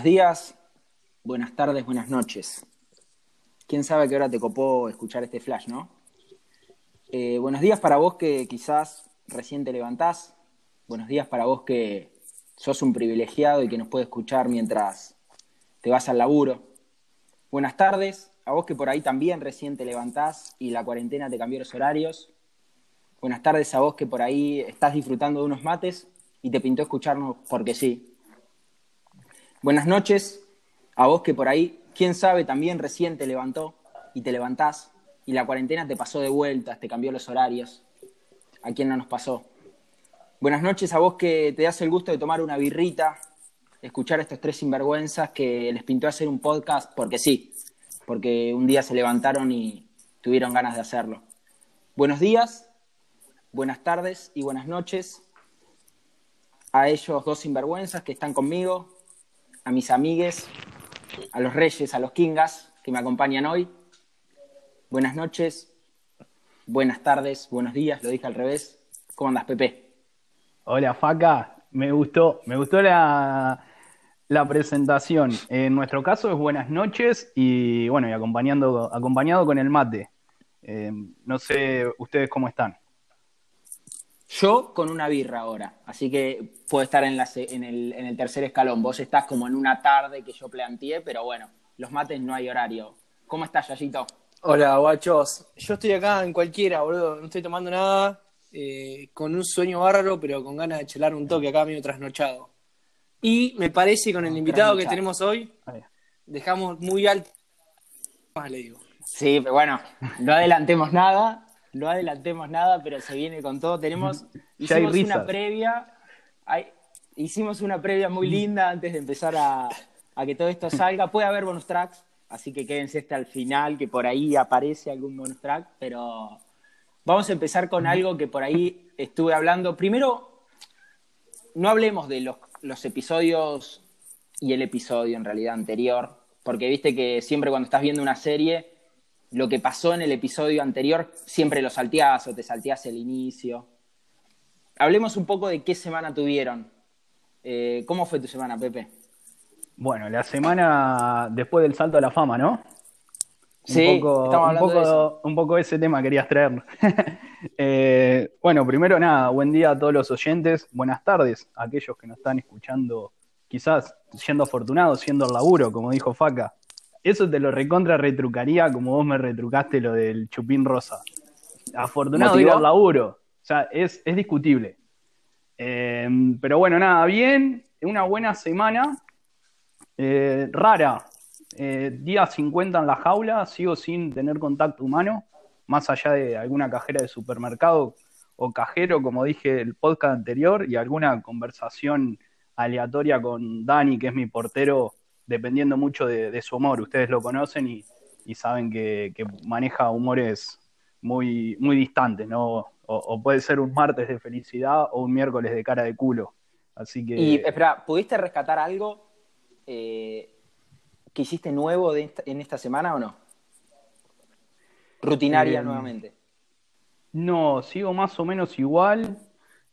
Buenos días, buenas tardes, buenas noches. ¿Quién sabe qué hora te copó escuchar este flash, no? Eh, buenos días para vos que quizás recién te levantás. Buenos días para vos que sos un privilegiado y que nos puede escuchar mientras te vas al laburo. Buenas tardes a vos que por ahí también recién te levantás y la cuarentena te cambió los horarios. Buenas tardes a vos que por ahí estás disfrutando de unos mates y te pintó escucharnos porque sí. Buenas noches a vos que por ahí, quién sabe, también recién te levantó y te levantás y la cuarentena te pasó de vueltas, te cambió los horarios. ¿A quién no nos pasó? Buenas noches a vos que te das el gusto de tomar una birrita, escuchar a estos tres sinvergüenzas que les pintó hacer un podcast porque sí, porque un día se levantaron y tuvieron ganas de hacerlo. Buenos días, buenas tardes y buenas noches a ellos dos sinvergüenzas que están conmigo, a mis amigues, a los reyes, a los kingas que me acompañan hoy. Buenas noches, buenas tardes, buenos días, lo dije al revés. ¿Cómo andas, Pepe? Hola, Faca. Me gustó, me gustó la, la presentación. En nuestro caso es buenas noches y bueno, y acompañando, acompañado con el mate. Eh, no sé ustedes cómo están. Yo con una birra ahora, así que puedo estar en, la, en, el, en, el, tercer escalón. Vos estás como en una tarde que yo planteé, pero bueno, los mates no hay horario. ¿Cómo estás, Yayito? Hola, guachos. Yo estoy acá en cualquiera, boludo. No estoy tomando nada, eh, con un sueño bárbaro, pero con ganas de chelar un toque acá medio trasnochado. Y me parece con el invitado que tenemos hoy, dejamos muy alto. Más le digo. Sí, pero bueno, no adelantemos nada no adelantemos nada, pero se viene con todo. Tenemos, hicimos una previa, hicimos una previa muy linda antes de empezar a, que todo esto salga. Puede haber bonus tracks, así que quédense hasta el final, que por ahí aparece algún bonus track, pero vamos a empezar con algo que por ahí estuve hablando. Primero, no hablemos de los, los episodios y el episodio en realidad anterior, porque viste que siempre cuando estás viendo una serie lo que pasó en el episodio anterior, siempre lo salteás o te salteás el inicio. Hablemos un poco de qué semana tuvieron. Eh, ¿Cómo fue tu semana, Pepe? Bueno, la semana después del salto a la fama, ¿no? Sí, un poco, un poco, un poco ese tema querías traer. eh, bueno, primero nada, buen día a todos los oyentes, buenas tardes a aquellos que nos están escuchando, quizás siendo afortunados, siendo el laburo, como dijo Faca. Eso te lo recontra retrucaría como vos me retrucaste lo del chupín rosa. Afortunado de ir al laburo. O sea, es, es discutible. Em, pero bueno, nada, bien. Una buena semana. Eh, rara. Eh, día 50 en la jaula. Sigo sin tener contacto humano. Más allá de alguna cajera de supermercado o cajero, como dije el podcast anterior, y alguna conversación aleatoria con Dani, que es mi portero dependiendo mucho de, su humor. Ustedes lo conocen y, saben que, maneja humores muy, muy distantes, ¿no? O, puede ser un martes de felicidad o un miércoles de cara de culo. Así que. Y espera, ¿pudiste rescatar algo eh, que hiciste nuevo en esta semana o no? Rutinaria eh, nuevamente. No, sigo más o menos igual.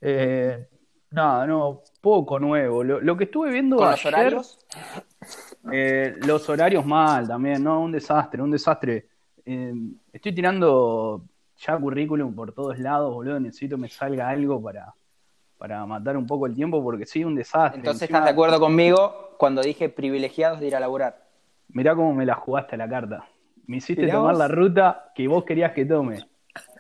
Eh, nada, no, poco nuevo. Lo, que estuve viendo ¿Con los horarios? Eh, los horarios mal también, ¿no? Un desastre, un desastre. Eh, estoy tirando ya currículum por todos lados, boludo. Necesito que me salga algo para, para matar un poco el tiempo porque sí, un desastre. Entonces estás de acuerdo conmigo cuando dije privilegiados de ir a laburar. Mirá cómo me la jugaste a la carta. Me hiciste tomar la ruta que vos querías que tome.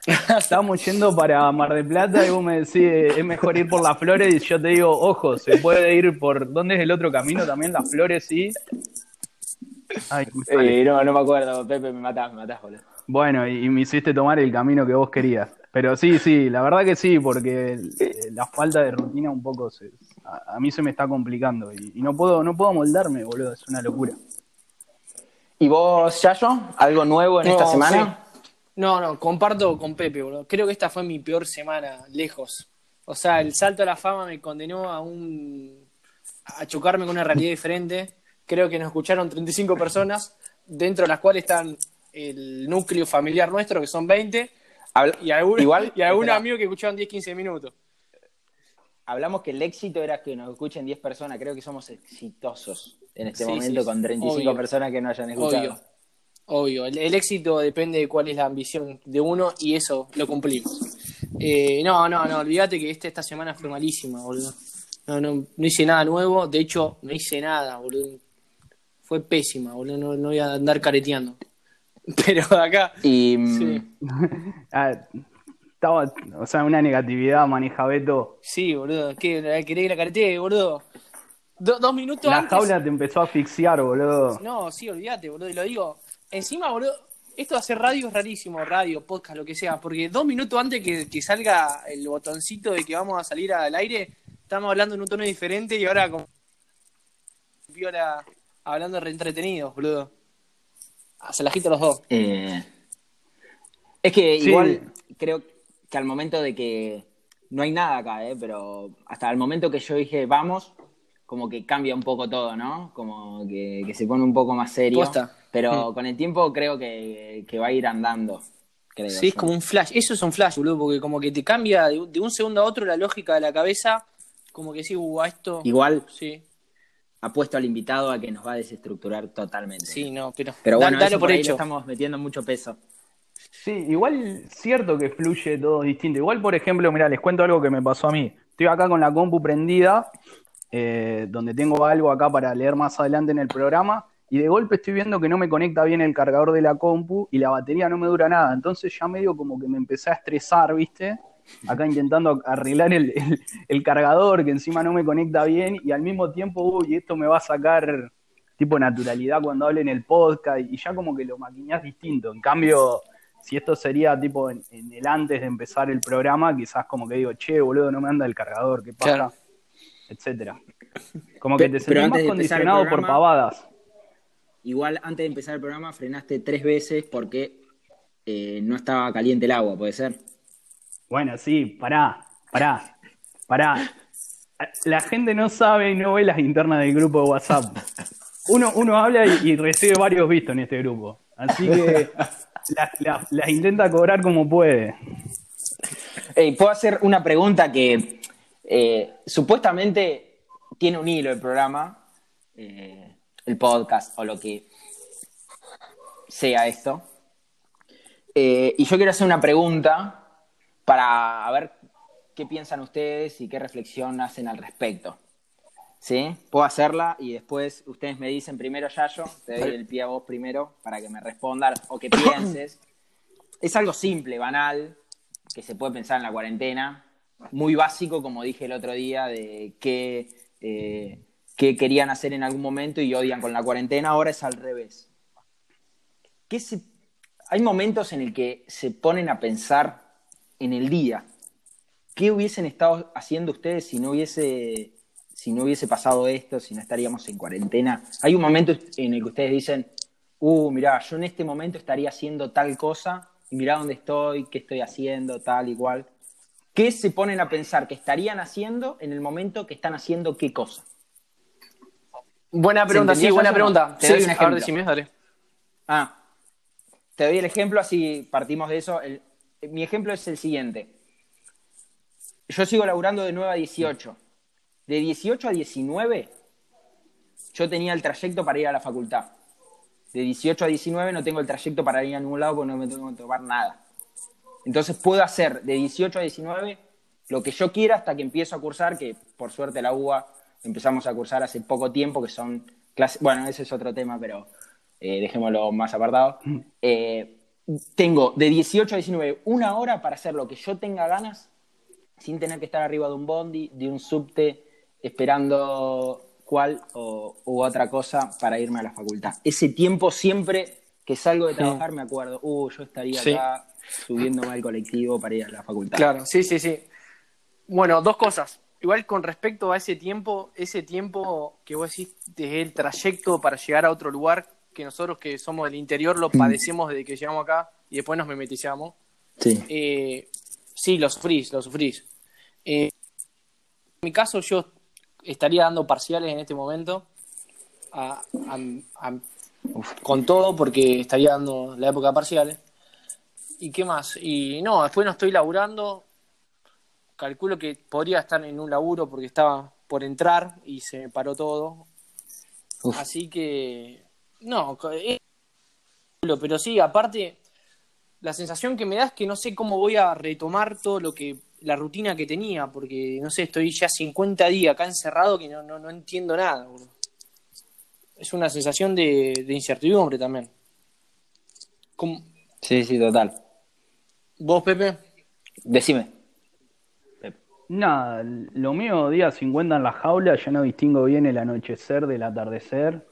Estamos yendo para Mar del Plata y vos me decís, es mejor ir por las flores y yo te digo, ojo, se puede ir por, ¿dónde es el otro camino también? Las flores, sí. Eh, no, no me acuerdo, Pepe, me matás, me matás, boludo. Bueno, y, me hiciste tomar el camino que vos querías. Pero sí, sí, la verdad que sí, porque eh, la falta de rutina un poco se, a, mí se me está complicando y, no puedo no puedo moldarme, boludo, es una locura. ¿Y vos, Yayo, algo nuevo en esta semana? No, no, comparto con Pepe, boludo. Creo que esta fue mi peor semana, lejos. O sea, el salto a la fama me condenó a un a chocarme con una realidad diferente. Creo que nos escucharon 35 personas, dentro de las cuales están el núcleo familiar nuestro, que son 20, y algún, Igual, y algún amigo que escucharon 10, 15 minutos. hablamos que el éxito era que nos escuchen 10 personas. Creo que somos exitosos en este Sí, momento sí, con 35 obvio. personas que no hayan escuchado. Obvio. Obvio. El, el éxito depende de cuál es la ambición de uno y eso lo cumplimos. Eh, no, no, no, olvídate que este, esta semana fue malísima, boludo. No, no, no hice nada nuevo. De hecho, no hice nada, boludo. Fue pésima, boludo. No, no voy a andar careteando. Pero acá. Y mm, Sí. Ah, estaba, o sea, una negatividad maneja Beto. Sí, boludo. ¿Qué? ¿Querés que la caretee, boludo? Do- dos minutos La antes. jaula te empezó a asfixiar, boludo. No, sí, olvídate, boludo. Y lo digo. Encima, boludo, esto de hacer radio es rarísimo, radio, podcast, lo que sea. Porque dos minutos antes que, que salga el botoncito de que vamos a salir al aire, estamos hablando en un tono diferente y ahora como viola hablando re entretenidos, boludo. Ah, se la agito los dos. eh, es que Sí. igual creo que al momento de que no hay nada acá, ¿eh? pero hasta el momento que yo dije vamos, como que cambia un poco todo, ¿no? Como que, que se pone un poco más serio. Posta. Pero con el tiempo creo que, que va a ir andando. Creo Sí, es como un flash. Eso es un flash, boludo, porque como que te cambia de, un- de un segundo a otro la lógica de la cabeza. Como que sí, uh, a esto. Igual Sí, apuesto al invitado a que nos va a desestructurar totalmente. sí, no, pero. Pero bueno, dalo eso por por ahí hecho. le estamos metiendo mucho peso. Sí, igual cierto que fluye todo distinto. Igual, por ejemplo, mira, les cuento algo que me pasó a mí. Estoy acá con la compu prendida, eh, donde tengo algo acá para leer más adelante en el programa, y de golpe estoy viendo que no me conecta bien el cargador de la compu y la batería no me dura nada. Entonces ya medio como que me empecé a estresar, ¿viste? Acá intentando arreglar el, cargador, que encima no me conecta bien, y al mismo tiempo, uy, esto me va a sacar tipo naturalidad cuando hable en el podcast, y ya como que lo maquineás distinto. En cambio, si esto sería tipo en, el antes de empezar el programa, quizás como que digo, che, boludo, no me anda el cargador, ¿qué pasa? Etcétera. Como que te Pero sentís más condicionado por pavadas. Igual antes de empezar el programa frenaste tres veces porque eh, no estaba caliente el agua, ¿puede ser? Bueno, sí, pará, pará, pará. La gente no sabe y no ve las internas del grupo de WhatsApp. Uno, uno habla y, y recibe varios vistos en este grupo. Así que las la, las intenta cobrar como puede. Puedo hacer una pregunta que eh, supuestamente tiene un hilo el programa, eh, el podcast o lo que sea esto. Eh, y yo quiero hacer una pregunta para ver qué piensan ustedes y qué reflexión hacen al respecto. ¿Sí? Puedo hacerla y después ustedes me dicen primero, Yayo, te doy el pie a vos primero para que me respondas o que pienses. Es algo simple, banal, que se puede pensar en la cuarentena, muy básico, como dije el otro día, de qué, eh, qué querían hacer en algún momento y odian con la cuarentena, ahora es al revés. ¿Qué se- Hay momentos en el que se ponen a pensar en el día. ¿Qué hubiesen estado haciendo ustedes si no hubiese, si no hubiese pasado esto, si no estaríamos en cuarentena? Hay un momento en el que ustedes dicen, uh, mirá, yo en este momento estaría haciendo tal cosa, y mirá dónde estoy, qué estoy haciendo, tal, igual. ¿Qué se ponen a pensar que estarían haciendo en el momento que están haciendo qué cosa? Buena pregunta, sí, buena pregunta. Te Sí, doy un ejemplo. decime, dale. Ah, te doy el ejemplo, así partimos de eso. El- mi ejemplo es el siguiente. Yo sigo laburando de 9 a 18. De 18 a 19, yo tenía el trayecto para ir a la facultad. De 18 a 19 no tengo el trayecto para ir a ningún lado porque no me tengo que tomar nada. Entonces puedo hacer de 18 a 19 lo que yo quiera hasta que empiezo a cursar, que por suerte la UBA empezamos a cursar hace poco tiempo, que son clases, bueno, ese es otro tema, pero eh, dejémoslo más apartado. Eh, tengo de 18 a 19 una hora para hacer lo que yo tenga ganas, sin tener que estar arriba de un bondi, de un subte, esperando cuál o, u otra cosa para irme a la facultad. Ese tiempo siempre que salgo de trabajar me acuerdo, uh, yo estaría Sí. acá subiéndome al colectivo para ir a la facultad. Claro, sí, sí, sí. Bueno, dos cosas. Igual con respecto a ese tiempo, ese tiempo que vos decís desde el trayecto para llegar a otro lugar, que nosotros que somos del interior lo padecemos desde que llegamos acá y después nos memetizamos. Sí. Eh, sí, lo sufrís, lo sufrís. Eh, en mi caso, yo estaría dando parciales en este momento a- a- a- con todo, porque estaría dando la época de parciales. ¿Y qué más? Y no, después no estoy laburando. calculo que podría estar en un laburo porque estaba por entrar y se me paró todo. Uf. Así que, no, es- pero sí, aparte, la sensación que me da es que no sé cómo voy a retomar todo lo que, la rutina que tenía, porque, no sé, estoy ya 50 días acá encerrado que no, no, no entiendo nada. Es una sensación de, de incertidumbre también. ¿Cómo- Sí, sí, total. ¿Vos, Pepe? Decime. Nada, lo mío día 50 en la jaula, ya no distingo bien el anochecer del atardecer.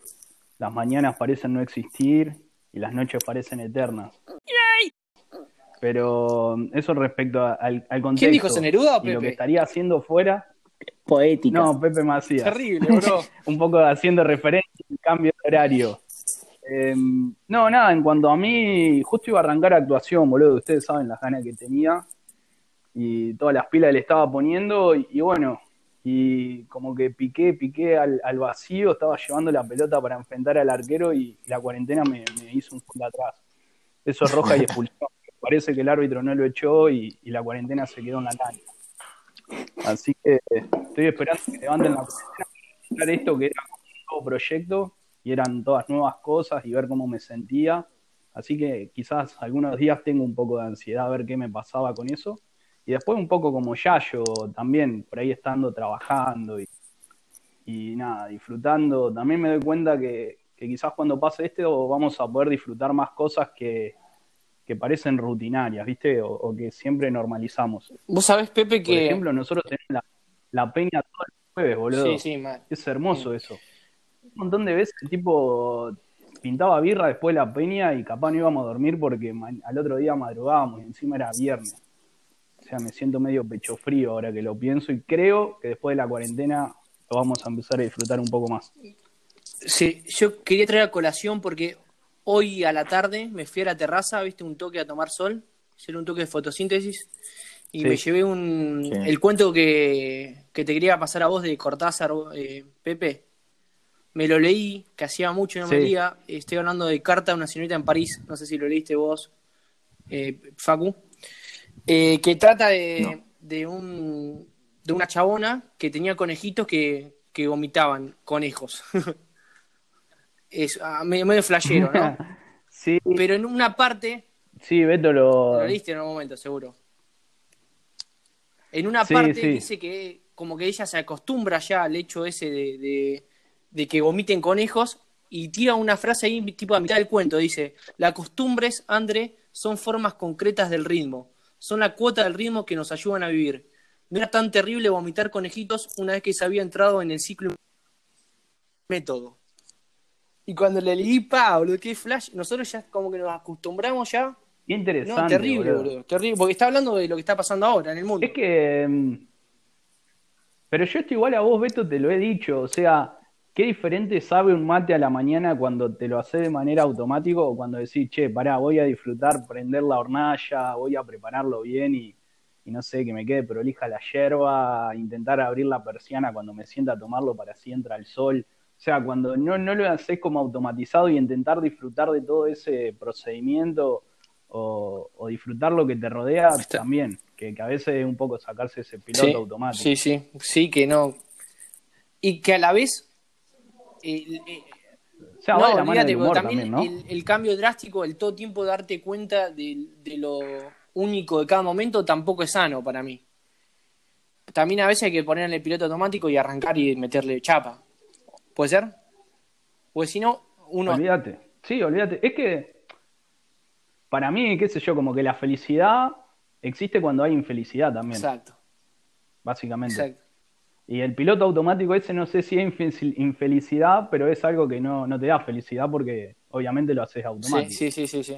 Las mañanas parecen no existir y las noches parecen eternas. Pero eso respecto a- al, al contexto. ¿Quién dijo eso, Neruda o Y lo que Pepe? estaría haciendo fuera. Poética. No, Pepe Macías. Terrible, bro. un poco haciendo referencia al cambio de horario. Eh, no, nada, en cuanto a mí, justo iba a arrancar actuación, boludo. Ustedes saben las ganas que tenía y todas las pilas que le estaba poniendo. Y, y bueno, y como que piqué, piqué al, al vacío, estaba llevando la pelota para enfrentar al arquero y la cuarentena me, me hizo un gol atrás. Eso es roja y expulsión. Parece que el árbitro no lo echó y, y la cuarentena se quedó en la cancha. Así que estoy esperando que levanten la cuarentena para esto que era un nuevo proyecto y eran todas nuevas cosas y ver cómo me sentía. Así que quizás algunos días tengo un poco de ansiedad a ver qué me pasaba con eso. Y después un poco como Yayo también, por ahí estando trabajando y, y nada, disfrutando. También me doy cuenta que, que quizás cuando pase esto vamos a poder disfrutar más cosas que, que parecen rutinarias, ¿viste? O, o que siempre normalizamos. Vos sabés, Pepe, Por que... ejemplo, nosotros tenemos la, la peña todos los jueves, boludo. Sí, sí, mal. Es hermoso eso. Un montón de veces el tipo pintaba birra después de la peña y capaz no íbamos a dormir porque al otro día madrugábamos y encima era viernes. O sea, me siento medio pecho frío ahora que lo pienso y creo que después de la cuarentena lo vamos a empezar a disfrutar un poco más. Sí, yo quería traer a colación porque hoy a la tarde me fui a la terraza, viste, un toque a tomar sol, hacer un toque de fotosíntesis y Sí. me llevé un Sí. el cuento que, que te quería pasar a vos de Cortázar, eh, Pepe. Me lo leí, que hacía mucho no me leía. Estoy hablando de Carta a una señorita en París, no sé si lo leíste vos, eh, Facu. Eh, que trata de, No. de un de una chabona que tenía conejitos que, que vomitaban conejos. es ah, medio, medio flashero, ¿no? sí, Pero en una parte, sí, Beto lo... lo leíste en algún momento, seguro. En una Sí, parte sí. dice que como que ella se acostumbra ya al hecho ese de, de- de que vomiten conejos y tira una frase ahí tipo a mitad del cuento. Dice, las costumbres, André, son formas concretas del ritmo. Son la cuota del ritmo que nos ayudan a vivir. No era tan terrible vomitar conejitos una vez que se había entrado en el ciclo método. Y cuando le leí, pa, boludo, qué flash. Nosotros ya como que nos acostumbramos ya Qué interesante. no, terrible, boludo. boludo. Terrible, porque está hablando de lo que está pasando ahora en el mundo. Es que. mm, Pero yo estoy igual a vos, Beto, te lo he dicho. O sea, qué diferente sabe un mate a la mañana cuando te lo haces de manera automática o cuando decís, che, pará, voy a disfrutar, prender la hornalla, voy a prepararlo bien y, y no sé, que me quede prolija la yerba, intentar abrir la persiana cuando me sienta a tomarlo para así entra el sol. O sea, cuando no, no lo haces como automatizado y intentar disfrutar de todo ese procedimiento o, o disfrutar lo que te rodea Está- también, que, que a veces es un poco sacarse ese piloto sí, automático. sí, sí, sí, que no. Y que a la vez. Eh, eh, O sea, no, olvídate, también, también, ¿no? el, el cambio drástico, el todo tiempo darte cuenta de, de lo único de cada momento, tampoco es sano para mí. También a veces hay que poner en el piloto automático y arrancar y meterle chapa. ¿Puede ser? Pues si no, uno. Olvídate. Sí, olvídate. Es que para mí, qué sé yo, como que la felicidad existe cuando hay infelicidad también, Exacto, básicamente. exacto. Y el piloto automático ese no sé si es infe- infelicidad, pero es algo que no, no te da felicidad porque obviamente lo haces automático. sí, sí, sí, sí.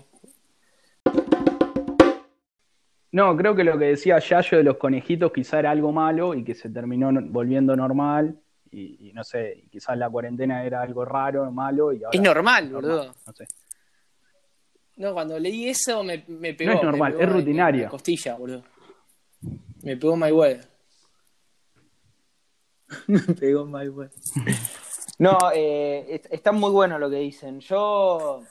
No, creo que lo que decía Yayo de los conejitos quizá era algo malo y que se terminó volviendo normal. Y, y no sé, quizás la cuarentena era algo raro, malo y ahora Es normal, boludo. No sé. No, cuando leí eso me, me pegó. No es normal, pegó es la costilla, boludo. Me pegó Mayweather. Me pegó Mayweather. No, eh, es- está muy bueno lo que dicen. Yo,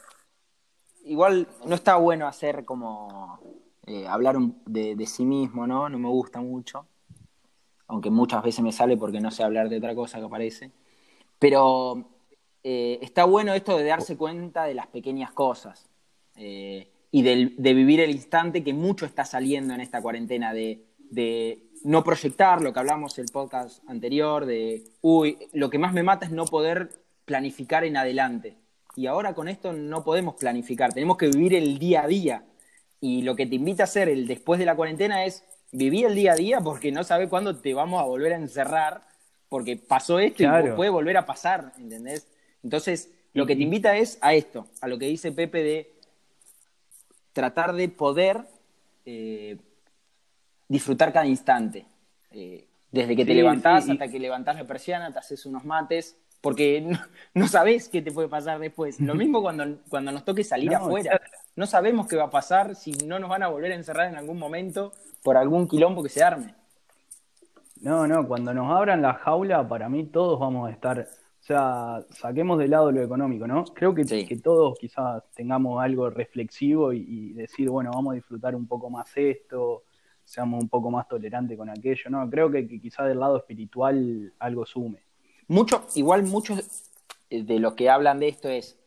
igual, no está bueno hacer como eh, hablar de, sí mismo, ¿no? No me gusta mucho. aunque muchas veces me sale porque no sé hablar de otra cosa que parece. Pero eh, está bueno esto de darse cuenta de las pequeñas cosas y de, vivir el instante que mucho está saliendo en esta cuarentena, de no proyectar lo que hablamos el podcast anterior, de, uy, lo que más me mata es no poder planificar en adelante. Y ahora con esto no podemos planificar, tenemos que vivir el día a día. Y lo que te invita a hacer el después de la cuarentena es vivir el día a día porque no sabes cuándo te vamos a volver a encerrar, porque pasó esto y puede volver a pasar, ¿entendés? Entonces, lo que te invita es a esto, a lo que dice Pepe de tratar de poder eh, disfrutar cada instante. Eh, desde que te levantás hasta que levantás la persiana, te haces unos mates, porque no, sabés qué te puede pasar después. Lo mismo cuando, cuando nos toque salir afuera. No sabemos qué va a pasar, si no nos van a volver a encerrar en algún momento por algún quilombo que se arme. No, no, cuando nos abran la jaula, para mí todos vamos a estar, o sea, saquemos de lado lo económico, ¿no? Creo que, que todos quizás tengamos algo reflexivo y, decir, bueno, vamos a disfrutar un poco más esto, seamos un poco más tolerantes con aquello, ¿no? Creo que, que quizás del lado espiritual algo sume. Mucho, igual muchos de lo que hablan de esto es,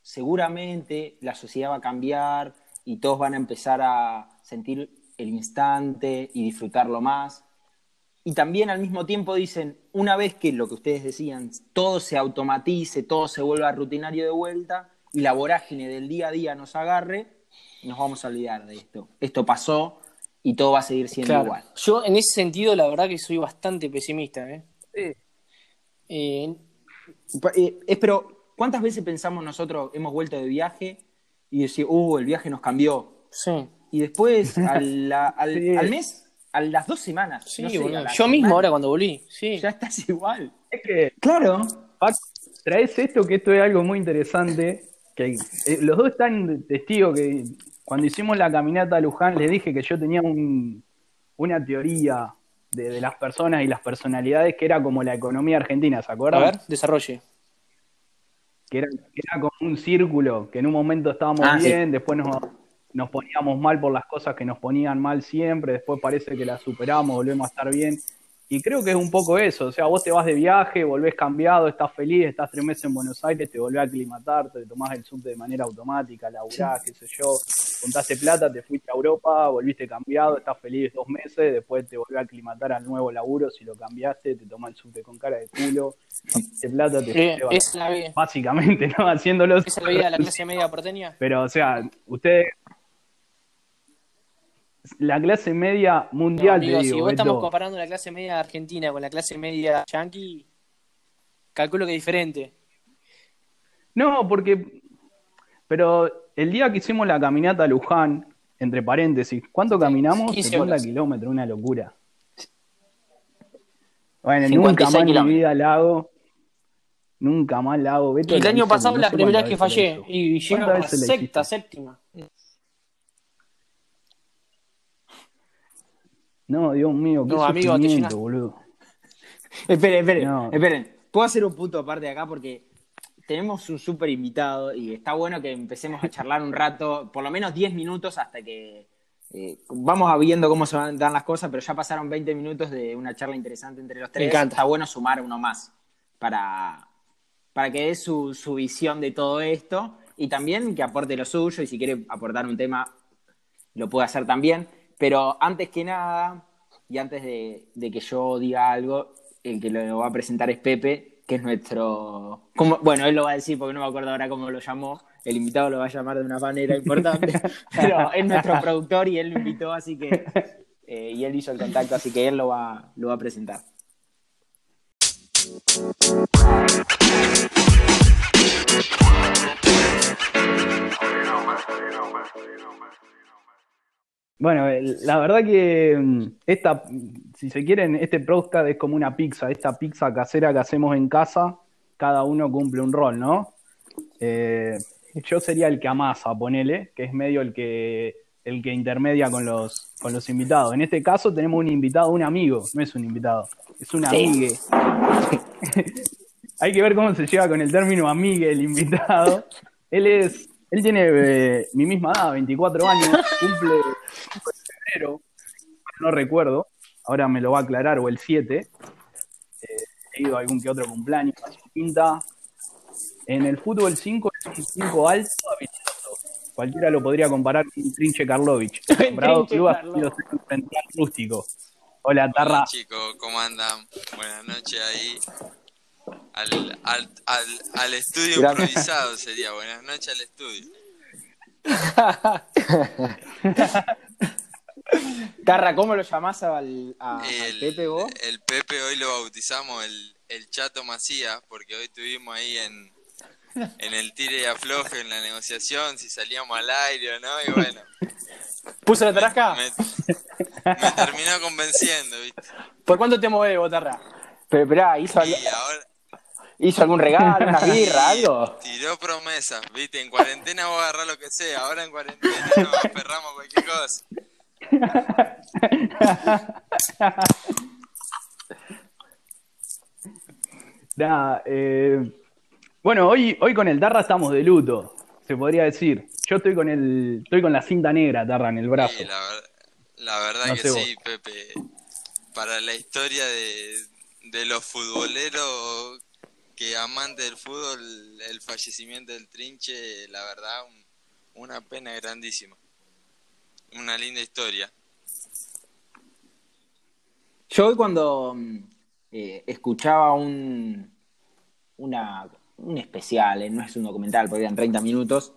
seguramente la sociedad va a cambiar y todos van a empezar a sentir el instante y disfrutarlo más. Y también al mismo tiempo dicen, una vez que lo que ustedes decían, todo se automatice, todo se vuelva rutinario de vuelta y la vorágine del día a día nos agarre, nos vamos a olvidar de esto. Esto pasó y todo va a seguir siendo igual. Yo en ese sentido la verdad que soy bastante pesimista. ¿eh? Eh, eh, pero, ¿cuántas veces pensamos nosotros, hemos vuelto de viaje y decimos, uh, el viaje nos cambió? Sí y después al, al, mes, a las dos semanas. Sí, yo mismo ahora cuando volví, sí. Ya estás igual. Es que, claro, traes esto que esto es algo muy interesante, que eh, los dos están testigos que cuando hicimos la caminata a Luján les dije que yo tenía un, una teoría de, las personas y las personalidades que era como la economía argentina, ¿se acuerdan? A ver, desarrolle. Que era, como un círculo, que en un momento estábamos ah, bien, después nos nos poníamos mal por las cosas que nos ponían mal siempre, después parece que las superamos, volvemos a estar bien. Y creo que es un poco eso, o sea, vos te vas de viaje, volvés cambiado, estás feliz, estás tres meses en Buenos Aires, te volvés a aclimatar, te tomás el subte de manera automática, laburás, qué sé yo, contaste plata, te fuiste a Europa, volviste cambiado, estás feliz dos meses, después te volvés a aclimatar al nuevo laburo, si lo cambiaste, te tomás el subte con cara de culo, contaste plata, te es la vida. Básicamente, ¿no? Haciéndolo. ¿Es la vida de la clase media porteña? Pero, o sea, ustedes la clase media mundial. No, si vos estamos comparando la clase media argentina con la clase media yankee, calculo que es diferente. No, porque. Pero el día que hicimos la caminata a Luján, entre paréntesis, ¿cuánto caminamos? 50 kilómetros, una locura. Bueno, nunca más en mi vida lago. Nunca más lago. el año pasado la primera vez que fallé. Y llegué a la sexta, séptima. No, Dios mío, qué no, amigo, te boludo. esperen, esperen, esperen. Puedo hacer un punto aparte de acá porque tenemos un súper invitado y está bueno que empecemos a charlar un rato, por lo menos 10 minutos hasta que eh, vamos a viendo cómo se van dan las cosas, pero ya pasaron 20 minutos de una charla interesante entre los tres. Me encanta. Está bueno sumar uno más para, para que dé su, su visión de todo esto y también que aporte lo suyo y si quiere aportar un tema lo puede hacer también. Pero antes que nada, y antes de, que yo diga algo, el que lo va a presentar es Pepe, que es nuestro... bueno, él lo va a decir porque no me acuerdo ahora cómo lo llamó. El invitado lo va a llamar de una manera importante, pero es nuestro productor y él lo invitó, así que... Eh, y él hizo el contacto, así que él lo va, lo va a presentar. Bueno, la verdad que mm, esta, si se quieren, este podcast es como una pizza, esta pizza casera que hacemos en casa, cada uno cumple un rol, ¿no? Eh, yo sería el que amasa, ponele, que es medio el que el que intermedia con los, con los invitados. En este caso tenemos un invitado, un amigo, no es un invitado, es un amigue. Hay que ver cómo se lleva con el término amigue el invitado. Él es él tiene eh, mi misma edad, 24 años, cumple en febrero, no recuerdo. ahora me lo va a aclarar, o el 7. Eh, he ido a algún que otro cumpleaños, pinta. En el fútbol 5 es un 5 alto, habilidoso. Cualquiera lo podría comparar con Trinche Karlovich. Bravo Club sido rústico. Hola, Tarra. Hola, chicos, ¿cómo andan? Buenas noches ahí. Al, al, al, al estudio improvisado sería. Buenas noches al estudio. Tarra, ¿cómo lo llamás al, a, al El, Pepe vos? el Pepe hoy lo bautizamos el, el Chato Macías, porque hoy estuvimos ahí en, en el tire y afloje, en la negociación, si salíamos al aire o no, y bueno, ¿Puso la tarasca? me, me terminó convenciendo, ¿viste? ¿Por cuánto te movés, vos, Tarra? Pero esperá, ¿hizo, al- Y ahora ¿hizo algún regalo, una birra, algo? tiró promesas, ¿viste? En cuarentena vos agarrás lo que sea, ahora en cuarentena nos aferramos a cualquier cosa. Nada, eh, bueno, hoy, hoy con el Tarra estamos de luto, se podría decir. Yo estoy con el, estoy con la cinta negra, Tarra, en el brazo. Sí, la, ver- la verdad No que vos. sí, Pepe. Para la historia de, de los futboleros que amantes del fútbol, el fallecimiento del Trinche, la verdad, un- una pena grandísima. Una linda historia. Yo hoy cuando mm, eh, escuchaba un, una, un especial, eh, no es un documental, porque eran 30 minutos,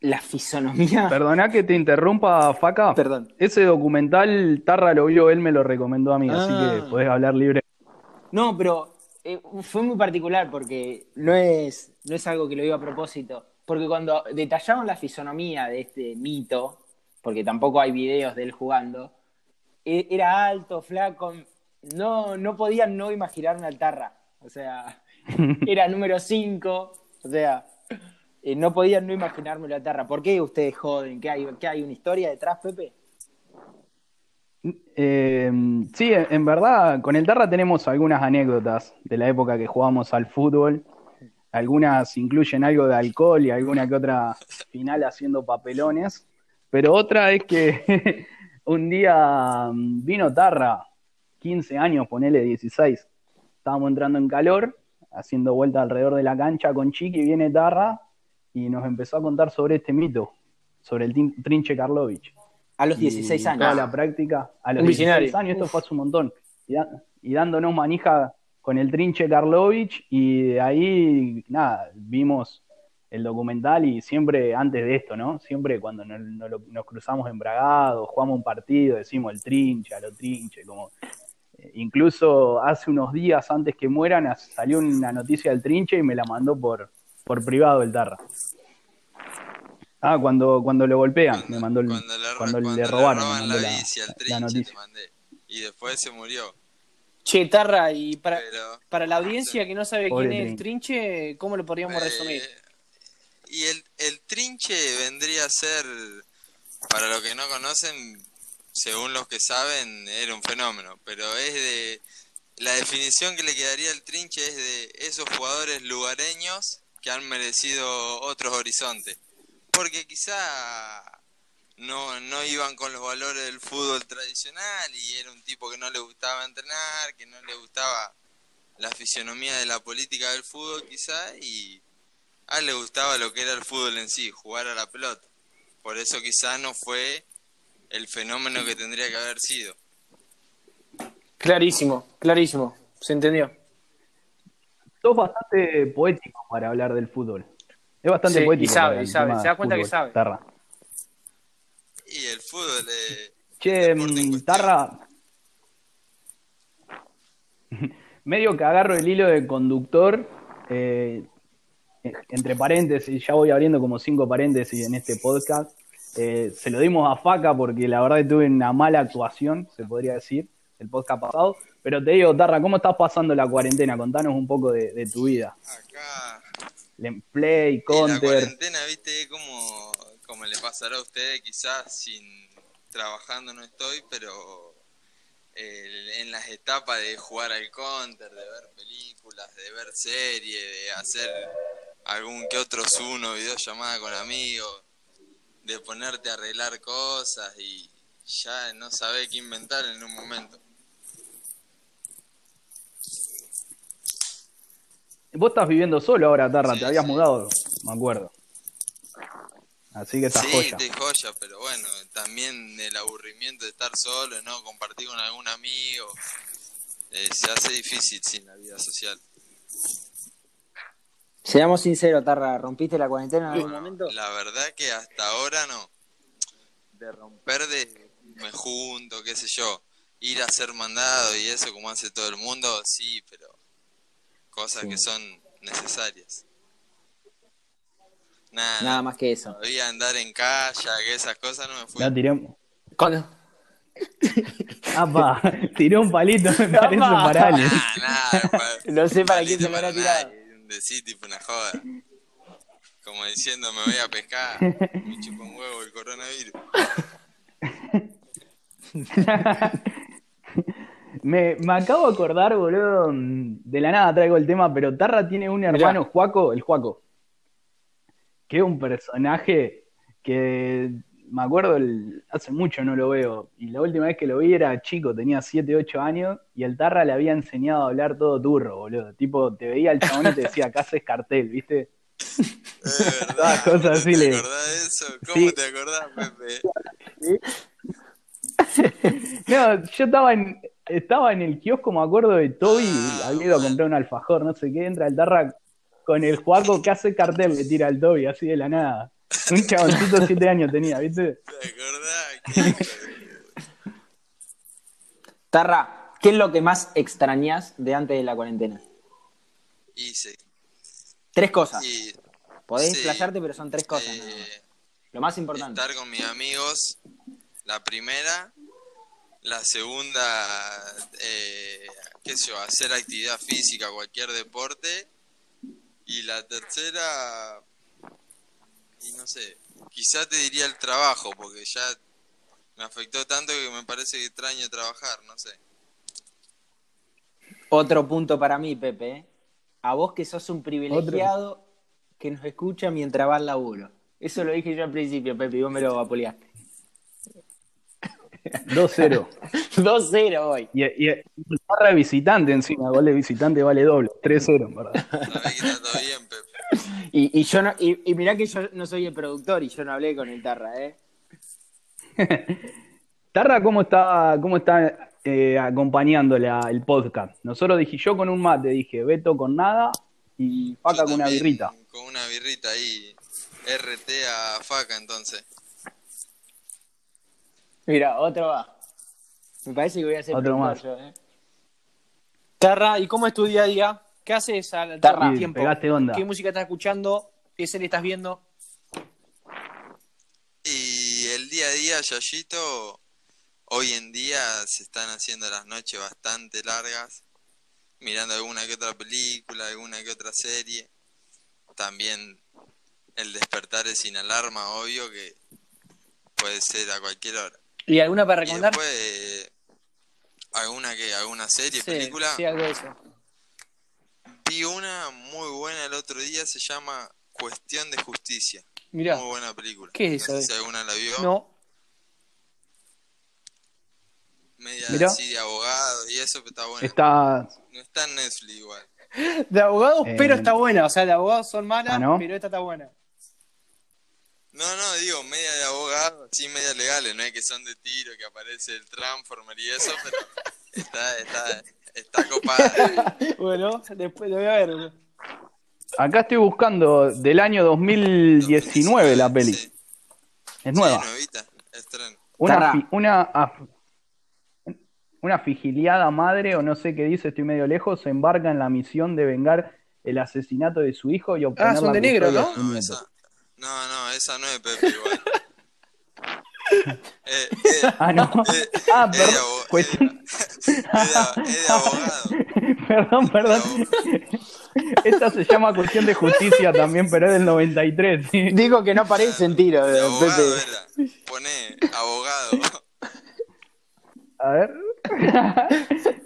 la fisonomía... Perdona que te interrumpa, Faca. Perdón. Ese documental, Tarra lo vio, él me lo recomendó a mí, así Ah. que podés hablar libre. No, pero eh, fue muy particular porque no es, no es algo que lo digo a propósito. Porque cuando detallaban la fisonomía de este mito, porque tampoco hay videos de él jugando, e- era alto, flaco, no, no podían no imaginarme al Tarra. O sea, era número 5, o sea, eh, no podían no imaginármelo al Tarra. ¿Por qué ustedes joden? ¿Qué hay, qué hay una historia detrás, Pepe? Eh, sí, en verdad, con el Tarra tenemos algunas anécdotas de la época que jugábamos al fútbol. Algunas incluyen algo de alcohol y alguna que otra final haciendo papelones. Pero otra es que un día mm, vino Tarra, 15 años, ponele 16. Estábamos entrando en calor, haciendo vuelta alrededor de la cancha con Chiqui, viene Tarra y nos empezó a contar sobre este mito, sobre el Trinche Karlovich. A los Y 16 Toda años. la práctica a los Un 16 visionario. años, esto fue hace un montón. Y, da- y dándonos manija con el trinche Karlovich y de ahí, nada, vimos el documental y siempre antes de esto, ¿no? Siempre cuando nos, nos lo- nos cruzamos en Bragado, jugamos un partido, decimos el trinche, a lo trinche, como... eh, Incluso hace unos días antes que mueran salió una noticia del trinche y me la mandó por, por privado el Tarra. Ah, cuando, cuando lo golpean, me mandó el, cuando le, cuando cuando le robaron, me roban mandó la la, bici al la Trinche, te noticia. mandé. Y después se murió. Che, Tarra, y para, Pero... para la audiencia que no sabe Pobre quién es el Trinche, ¿cómo lo podríamos resumir? Y el, el trinche vendría a ser, para los que no conocen, según los que saben, era un fenómeno. Pero es de. La definición que le quedaría al trinche es de esos jugadores lugareños que han merecido otros horizontes. Porque quizá no, no iban con los valores del fútbol tradicional y era un tipo que no le gustaba entrenar, que no le gustaba la fisionomía de la política del fútbol quizá y a él le gustaba lo que era el fútbol en sí, jugar a la pelota. Por eso quizá no fue el fenómeno que tendría que haber sido. Clarísimo, clarísimo. Se entendió. Sos bastante poético para hablar del fútbol. Es bastante Sí, poético. y sabe, y sabe, se da cuenta que sabe. Tarra. Y el fútbol eh, Che, el mm. Tarra. Medio que agarro el hilo de conductor. eh, entre paréntesis, ya voy abriendo como cinco paréntesis en este podcast. Eh, se lo dimos a Faca porque la verdad que tuve una mala actuación, se podría decir, el podcast pasado. Pero te digo, Tarra, ¿cómo estás pasando la cuarentena? Contanos un poco de, de tu vida. Acá El Play, y la Counter. cuarentena, viste, como, como le pasará a ustedes, quizás sin trabajando no estoy, pero eh, en las etapas de jugar al counter, de ver películas, de ver series, de hacer algún que otro Zoom o videollamada con amigos, de ponerte a arreglar cosas y ya no sabe qué inventar en un momento. Vos estás viviendo solo ahora, Tarra, Sí, te habías sí. mudado, me acuerdo. Así que estás Sí, joya. de joya, pero bueno, también el aburrimiento de estar solo, ¿no? Compartir con algún amigo. eh, se hace difícil sin la vida social. Seamos sinceros, Tarra, ¿rompiste la cuarentena en algún Bueno, momento? La verdad que hasta ahora no. De romper de me junto, qué sé yo. Ir a ser mandado y eso como hace todo el mundo, sí, pero cosas Sí. que son necesarias. Nada, Nada más que eso. todavía andar en calle, que esas cosas no me fui. Ya tiré. Cuando... Apa, tiró un palito, me parece Apa. para Ale. Nada, nada, pa- No sé para quién se lo habrá tirado. Un decir tipo una joda. Como diciendo me voy a pescar, me chupa un huevo el coronavirus. Me, me acabo de acordar, boludo, de la nada traigo el tema, pero Tarra tiene un hermano, Juaco, el Juaco, que es un personaje que me acuerdo, el- hace mucho no lo veo, y la última vez que lo vi era chico, tenía 7, 8 años, y el Tarra le había enseñado a hablar todo turro, boludo. Tipo, te veía el chabón y te decía, acá haces cartel, ¿viste? Es verdad, cosas ¿no así ¿Te le- acordás de eso? ¿Cómo Sí. te acordás, Pepe? No, yo estaba en, estaba en el kiosco, me acuerdo de Toby, Ah, había ido a comprar un alfajor, no sé qué, entra el Tarra con el Juaco que hace cartel, le tira al Toby, así de la nada. Un chaboncito de 7 años tenía, ¿viste? ¿Te acordás? Tarra, ¿qué es lo que más extrañas de antes de la cuarentena? Hice. Tres cosas. Y Podés sí, pero son tres cosas. nada más. eh, Lo más importante. estar con mis amigos, la primera. La segunda, eh, qué sé yo, hacer actividad física, cualquier deporte. Y la tercera, y no sé, quizá te diría el trabajo, porque ya me afectó tanto que me parece que extraño trabajar, no sé. Otro punto para mí, Pepe. ¿eh? A vos que sos un privilegiado que nos escucha mientras va al laburo. Eso lo dije yo al principio, Pepe, y vos me lo vapuleaste. 2-0. 2-0 hoy. Y, y, y Tarra de visitante encima, gol de visitante vale doble, 3-0, en verdad. Está bien, Pepe. Y, y yo no, y, y mirá que yo no soy el productor y yo no hablé con el Tarra, ¿eh? Tarra, ¿cómo está, cómo está eh, acompañando la- el podcast? Nosotros dije, yo con un mate, dije, Beto con nada y Faca con una birrita. Con una birrita ahí, RT a faca entonces. Mira, otro va. Me parece que voy a ser Otro más. yo, ¿eh? Tarra, ¿y cómo es tu día a día? ¿Qué haces al Tarra, Sí, tiempo? pegaste onda. ¿Qué música estás escuchando? ¿Qué serie estás viendo? Y el día a día, Yayito, hoy en día se están haciendo las noches bastante largas, mirando alguna que otra película, alguna que otra serie. También el despertar es sin alarma, obvio que puede ser a cualquier hora. ¿Y alguna para Y recomendar? después, alguna que, alguna serie, Sí, película. sí, algo de eso. Vi una muy buena el otro día, se llama Cuestión de Justicia. Mirá, Muy buena película. ¿Qué es no eso, sé si eh? alguna la vio. no. Media Mirá. así de abogado y eso, pero está bueno. Está, No está en Netflix igual. De abogados, Eh, pero está buena. O sea, de abogados son malas, ¿Ah, no? pero esta está buena. No, no, digo, media de abogado, sí, media legales, no es que son de tiro, que aparece el Transformer y eso, pero está, está, está copada. Bueno, después lo voy a ver. acá estoy buscando del año 2019 la peli. Sí, Es nueva. Sí, estreno. Una, una, af- una figiliada madre, o no sé qué dice, estoy medio lejos, se embarca en la misión de vengar el asesinato de su hijo y obtener son la de negro, ¿no? de su nieto. No, no, esa no es Pepe igual. Eh, eh, Ah, no. eh, Ah, es de perdón. Cuestión- abogado. perdón, perdón. Esta se llama Cuestión de Justicia también, pero es del 93. ¿sí? Digo que no aparece en tiro, De eh, abogado Pepe. era. Pone abogado. A ver.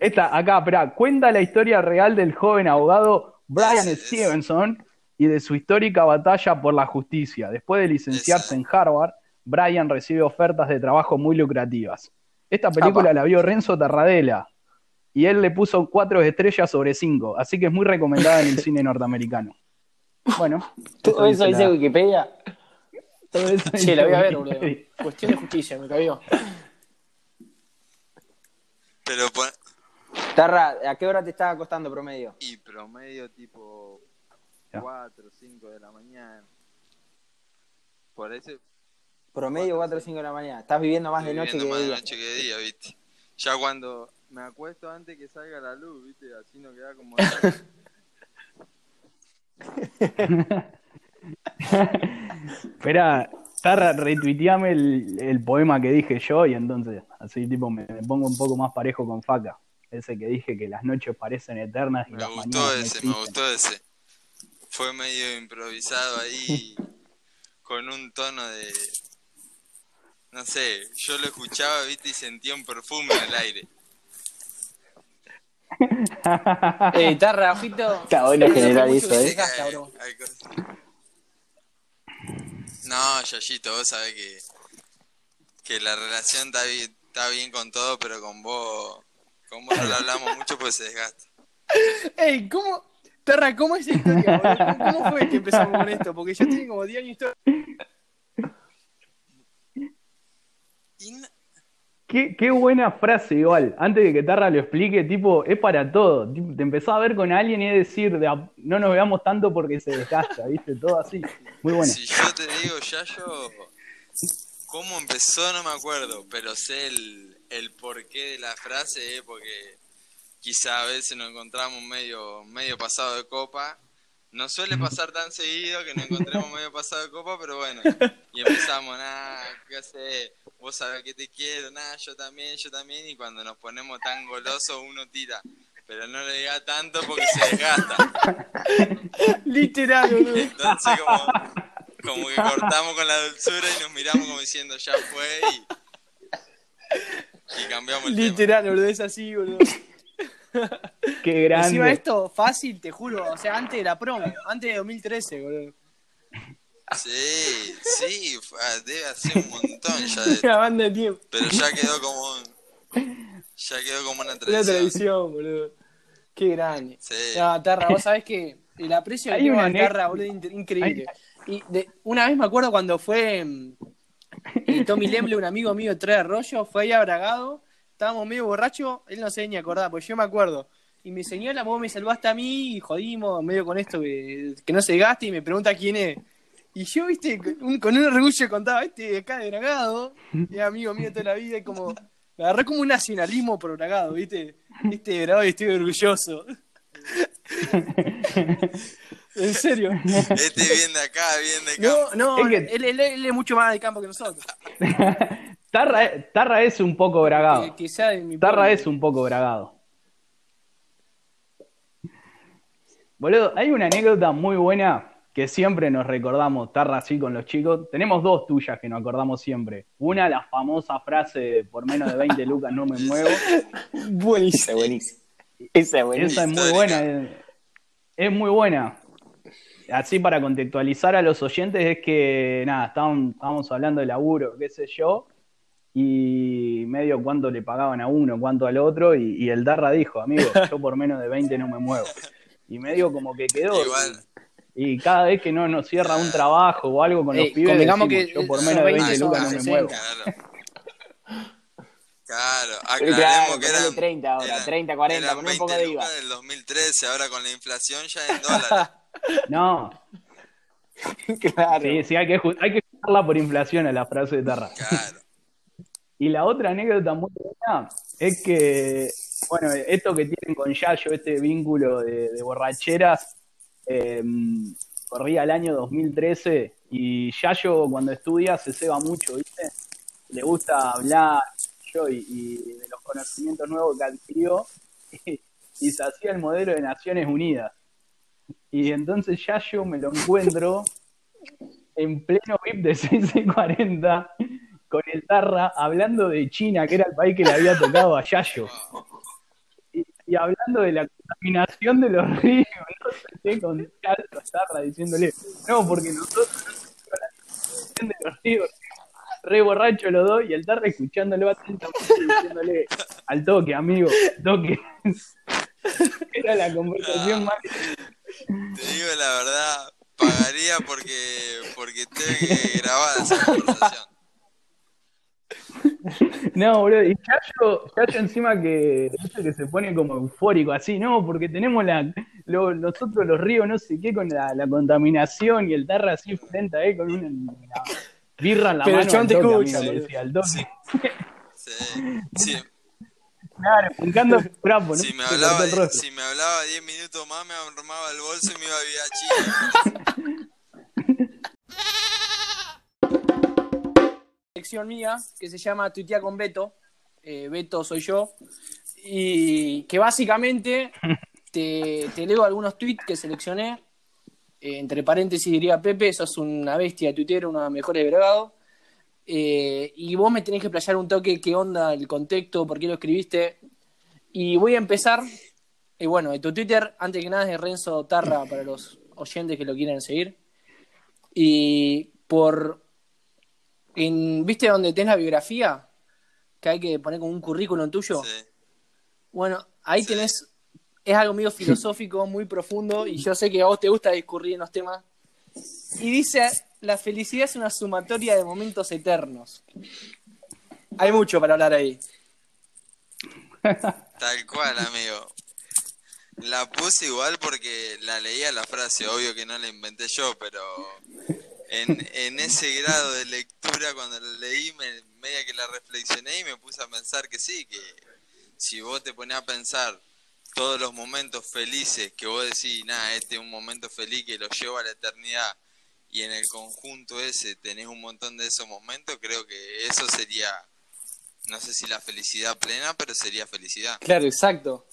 Esta, acá, espera. Cuenta la historia real del joven abogado Brian. Stevenson y de su histórica batalla por la justicia. Después de licenciarse en Harvard, Brian recibe ofertas de trabajo muy lucrativas. Esta película Apa. la vio Renzo Tarradella y él le puso cuatro estrellas sobre cinco, así que es muy recomendada en el cine norteamericano. Bueno, Todo eso dice la- Wikipedia. todo eso Sí, dice la voy a ver, boludo. Cuestión de justicia, me cabió. Pero pon- Tarra, ¿a qué hora te estaba acostando promedio? y promedio tipo. 4 o 5 de la mañana. Por eso Promedio 4 o 5 de la mañana. Estás viviendo más de noche que viviendo de más de día. noche que de día, ¿viste? Ya cuando me acuesto antes que salga la luz, ¿viste? Así no queda como... Espera, Tarra, retuiteame el, el poema que dije yo y entonces así tipo me, me pongo un poco más parejo con Faca. Ese que dije que las noches parecen eternas y Me las gustó mañanas no ese, me gustó ese. Fue medio improvisado ahí, con un tono de... No sé, yo lo escuchaba, viste, y sentía un perfume en el aire. Eh, Tarra, Ojito. Está bueno eh, que ¿eh? cosas. No, Yayito, vos sabés que, que la relación está bien, está bien con todo, pero con vos, con vos no lo hablamos mucho pues se desgasta. Ey, ¿cómo? Tarra, ¿cómo es esa historia, boludo? ¿Cómo, fue que empezamos con esto? Porque yo tengo como 10 años historia. No- Qué, qué buena frase igual. Antes de que Tarra lo explique, tipo, es para todo. Te empezás a ver con alguien y es decir, de a- no nos veamos tanto porque se desgasta, ¿viste? Todo así. Muy bueno. Si yo te digo, Yayo, cómo empezó no me acuerdo, pero sé el, el porqué de la frase, eh, porque quizá a veces nos encontramos medio, medio pasado de copa. No suele pasar tan seguido que nos encontremos medio pasado de copa, pero bueno. Y empezamos, nada, ¿qué hace? Vos sabés que te quiero, nada, yo también, yo también. Y cuando nos ponemos tan golosos, uno tira. Pero no le diga tanto porque se desgasta. Literal, boludo. Entonces como, como que cortamos con la dulzura y nos miramos como diciendo ya fue y, y cambiamos el tema. Literal, boludo, es así, boludo. Qué grande. Encima esto, fácil, te juro. O sea, antes de la promo, antes de 2013, boludo. Sí, sí, ah, debe hacer un montón ya de Una banda de tiempo. pero ya quedó como ya quedó como una Una tradición. televisión, boludo. Qué grande. Sí. No, Tarra, vos sabés que el aprecio que Hay tengo una Tarra, boludo, increíble. Y de, una vez me acuerdo cuando fue mm, eh, Tommy Lemble, un amigo mío de Tres Arroyos, fue ahí a Bragado, estábamos medio borrachos, él no se ni acordar, porque yo me acuerdo. Y me señala, vos me salvaste a mí y jodimos medio con esto que, que no se gaste y me pregunta quién es. Y yo, viste, con un, con un orgullo contaba, este de acá de Bragado, es amigo mío toda la vida, y como, me agarré como un nacionalismo por Bragado, viste, este de Bragado y estoy orgulloso. en serio. Este bien de acá, bien de acá. No, no, Es que- él, él- él es mucho más de campo que nosotros. Tarra, Tarra es un poco bragado. Mi Tarra pueblo. es un poco bragado. Boludo, hay una anécdota muy buena que siempre nos recordamos, Tarra, así con los chicos. Tenemos dos tuyas que nos acordamos siempre. Una, la famosa frase de por menos de 20 lucas no me muevo. Buenísimo. Esa es buenísima. Esa es buenísima. Esa es muy buena. Es, es muy buena. Así para contextualizar a los oyentes es que, nada, estábamos, estábamos hablando de laburo, qué sé yo, y medio cuánto le pagaban a uno, cuánto al otro, y, y el Darra dijo, amigo, yo por menos de 20 no me muevo. Y medio como que quedó. Igual. Y cada vez que no nos cierra un trabajo o algo con los Eh, pibes, decimos, que yo por menos de 20 20 son lucas no me 60. muevo. Claro. Aclaremos claro, que eran 30 ahora, eran- 30, 40, eran poné un poco 20 de IVA. del 2013, ahora con la inflación ya en dólares. No, Claro. sí, sí, hay que, hay que por inflación a la frase de Tarra. Claro. Y la otra anécdota muy buena es que, bueno, esto que tienen con Yayo, este vínculo de, borracheras, eh, corría el año 2013 y Yayo cuando estudia se ceba mucho, ¿viste? Le gusta hablar yo, y, y de los conocimientos nuevos que adquirió y, y se hacía el modelo de Naciones Unidas. Y entonces Yayo me lo encuentro en pleno VIP de 640 con el Tarra hablando de China, que era el país que le había tocado a Yayo. Y, y hablando de la contaminación de los ríos, no qué, con Tarra diciéndole, no, porque nosotros la contaminación de los ríos. re borracho los dos y el tarde escuchándolo atentamente diciéndole al toque, amigo, toque. Era la conversación más. Te digo la verdad, pagaría porque, porque tengo que grabar esa conversación. No, boludo, y Chayo, Chayo encima que, que se pone como eufórico así, ¿no? Porque tenemos la, lo- nosotros los ríos, no sé qué, con la, la contaminación y el tarra así frente a él con una, una birra en la Pero el mano. chabón al te toque. Sí, sí, Claro, brincando trapo, ¿no? si me hablaba el si me hablaba 10 minutos más me armaba el bolso y me iba a vivir a Chile. sección mía que se llama Tuitea con Beto. Eh, Beto soy yo. Y que básicamente te, te leo algunos tweets que seleccioné. Eh, entre paréntesis diría Pepe, sos una bestia de tuitero, los mejores bregados. Eh, y vos me tenés que playar un toque qué onda, el contexto, por qué lo escribiste. Y voy a empezar. Y bueno, de tu Twitter, antes que nada, es de Renzo Tarra para los oyentes que lo quieren seguir. Y por en, ¿Viste donde tenés la biografía? Que hay que poner como un currículum tuyo. Sí. Bueno, ahí tenés. Es algo medio filosófico, muy profundo, y yo sé que a vos te gusta discurrir en los temas. Y dice: La felicidad es una sumatoria de momentos eternos. Hay mucho para hablar ahí. Tal cual, amigo. La puse igual porque la leía la frase, obvio que no la inventé yo, pero en, en ese grado de lectura cuando la leí, me, media que la reflexioné y me puse a pensar que sí, que si vos te pones a pensar todos los momentos felices que vos decís, nada, este es un momento feliz que lo llevo a la eternidad y en el conjunto ese tenés un montón de esos momentos, creo que eso sería, no sé si la felicidad plena, pero sería felicidad. Claro, exacto.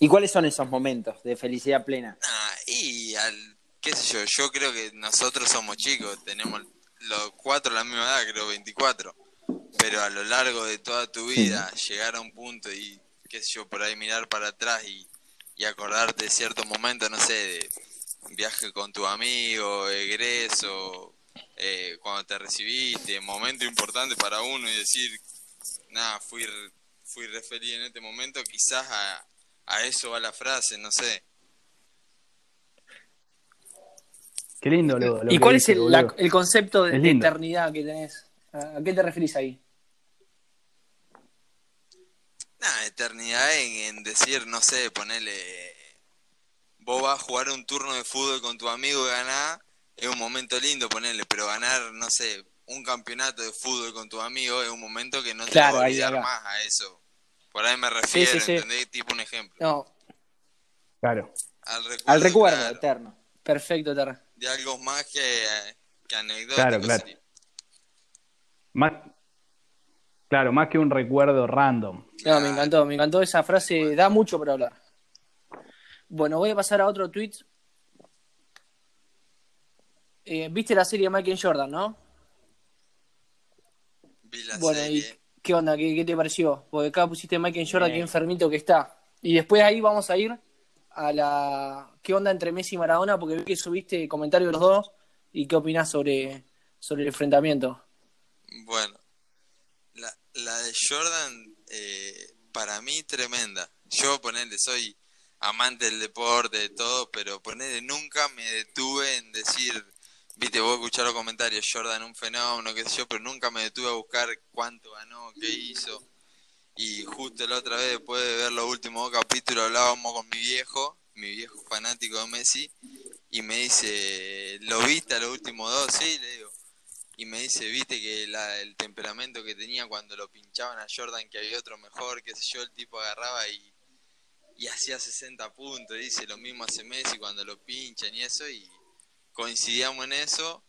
¿Y cuáles son esos momentos de felicidad plena? Ah, y al, qué sé yo, yo creo que nosotros somos chicos, tenemos los cuatro la misma edad, creo 24, pero a lo largo de toda tu vida llegar a un punto y qué sé yo, por ahí mirar para atrás y, y acordarte de ciertos momentos, no sé, de viaje con tu amigo, egreso, eh, cuando te recibiste, momento importante para uno y decir, nada, fui, fui re feliz en este momento, quizás a, a eso va la frase, no sé. Qué lindo lo, lo ¿Y cuál es el, la- boludo. el concepto de, eternidad que tenés? ¿A qué te referís ahí? Nah, eternidad en, en decir, no sé, ponerle. Vos vas a jugar un turno de fútbol con tu amigo y ganar, es un momento lindo ponerle, pero ganar, no sé, un campeonato de fútbol con tu amigo es un momento que no te Claro, va a olvidar ahí más a eso. Por ahí me refiero, sí, sí. ¿entendés? Tipo un ejemplo. No, Claro. Al recuerdo, Al recuerdo claro, eterno. perfecto, Terra. De algo más que, que anecdótico. Claro, claro. sería. Más, claro, más que un recuerdo random. No, me encantó, me encantó esa frase, da mucho para hablar. Bueno, voy a pasar a otro tweet. Eh, ¿Viste la serie de Michael Jordan, no? Vi la bueno, ¿y serie. qué onda? ¿Qué, qué te pareció? Porque acá pusiste Michael Jordan, Eh. qué enfermito que está. Y después ahí vamos a ir a la... ¿Qué onda entre Messi y Maradona? Porque vi que subiste comentarios los dos. ¿Y qué opinás sobre, sobre el enfrentamiento? Bueno, la, la de Jordan, eh, para mí tremenda. Yo, ponerle, soy amante del deporte, de todo, pero ponerle, nunca me detuve en decir, viste, vos escuchar los comentarios, Jordan un fenómeno, qué sé yo, pero nunca me detuve a buscar cuánto ganó, qué hizo. Y justo la otra vez, después de ver los últimos dos capítulos, hablábamos con mi viejo, mi viejo fanático de Messi, y me dice, ¿lo viste a los últimos dos? Sí, le digo y me dice, viste que la, el temperamento que tenía cuando lo pinchaban a Jordan, que había otro mejor, qué sé yo, el tipo agarraba y, hacía 60 puntos, dice, lo mismo hace Messi cuando lo pinchan y eso, y coincidíamos en eso,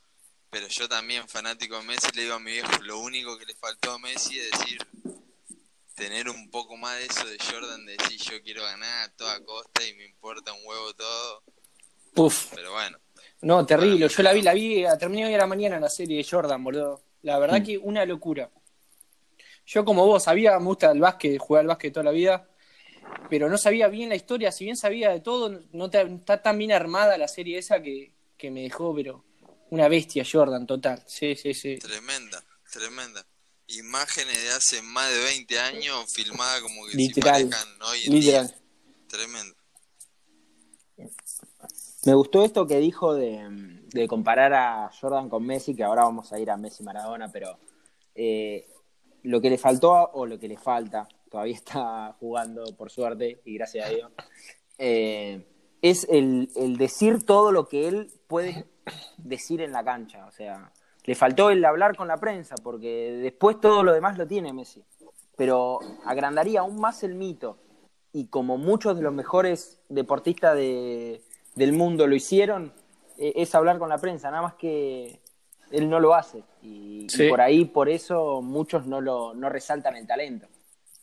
pero yo también, fanático de Messi, le digo a mi viejo, lo único que le faltó a Messi es decir, tener un poco más de eso de Jordan, de decir, yo quiero ganar a toda costa y me importa un huevo todo, Puf. pero bueno. No, terrible. Yo la vi, la vi, terminé hoy a la mañana la serie de Jordan, boludo. La verdad Mm. que una locura. Yo como vos sabía, me gusta el básquet, jugar al básquet toda la vida, pero no sabía bien la historia, si bien sabía de todo, no te- está tan bien armada la serie esa que, que me dejó, pero una bestia Jordan, total. Sí, sí, sí. Tremenda, tremenda. Imágenes de hace más de 20 años filmadas como que Literal, parezcan hoy en Literal. día. Tremendo. Me gustó esto que dijo de, de comparar a Jordan con Messi, que ahora vamos a ir a Messi Maradona, pero eh, lo que le faltó o lo que le falta, todavía está jugando por suerte y gracias a Dios, eh, es el, el decir todo lo que él puede decir en la cancha. O sea, le faltó el hablar con la prensa, porque después todo lo demás lo tiene Messi. Pero agrandaría aún más el mito. Y como muchos de los mejores deportistas de, del mundo lo hicieron, eh, es hablar con la prensa, nada más que él no lo hace. Y, por ahí, por eso, muchos no, lo, no resaltan el talento.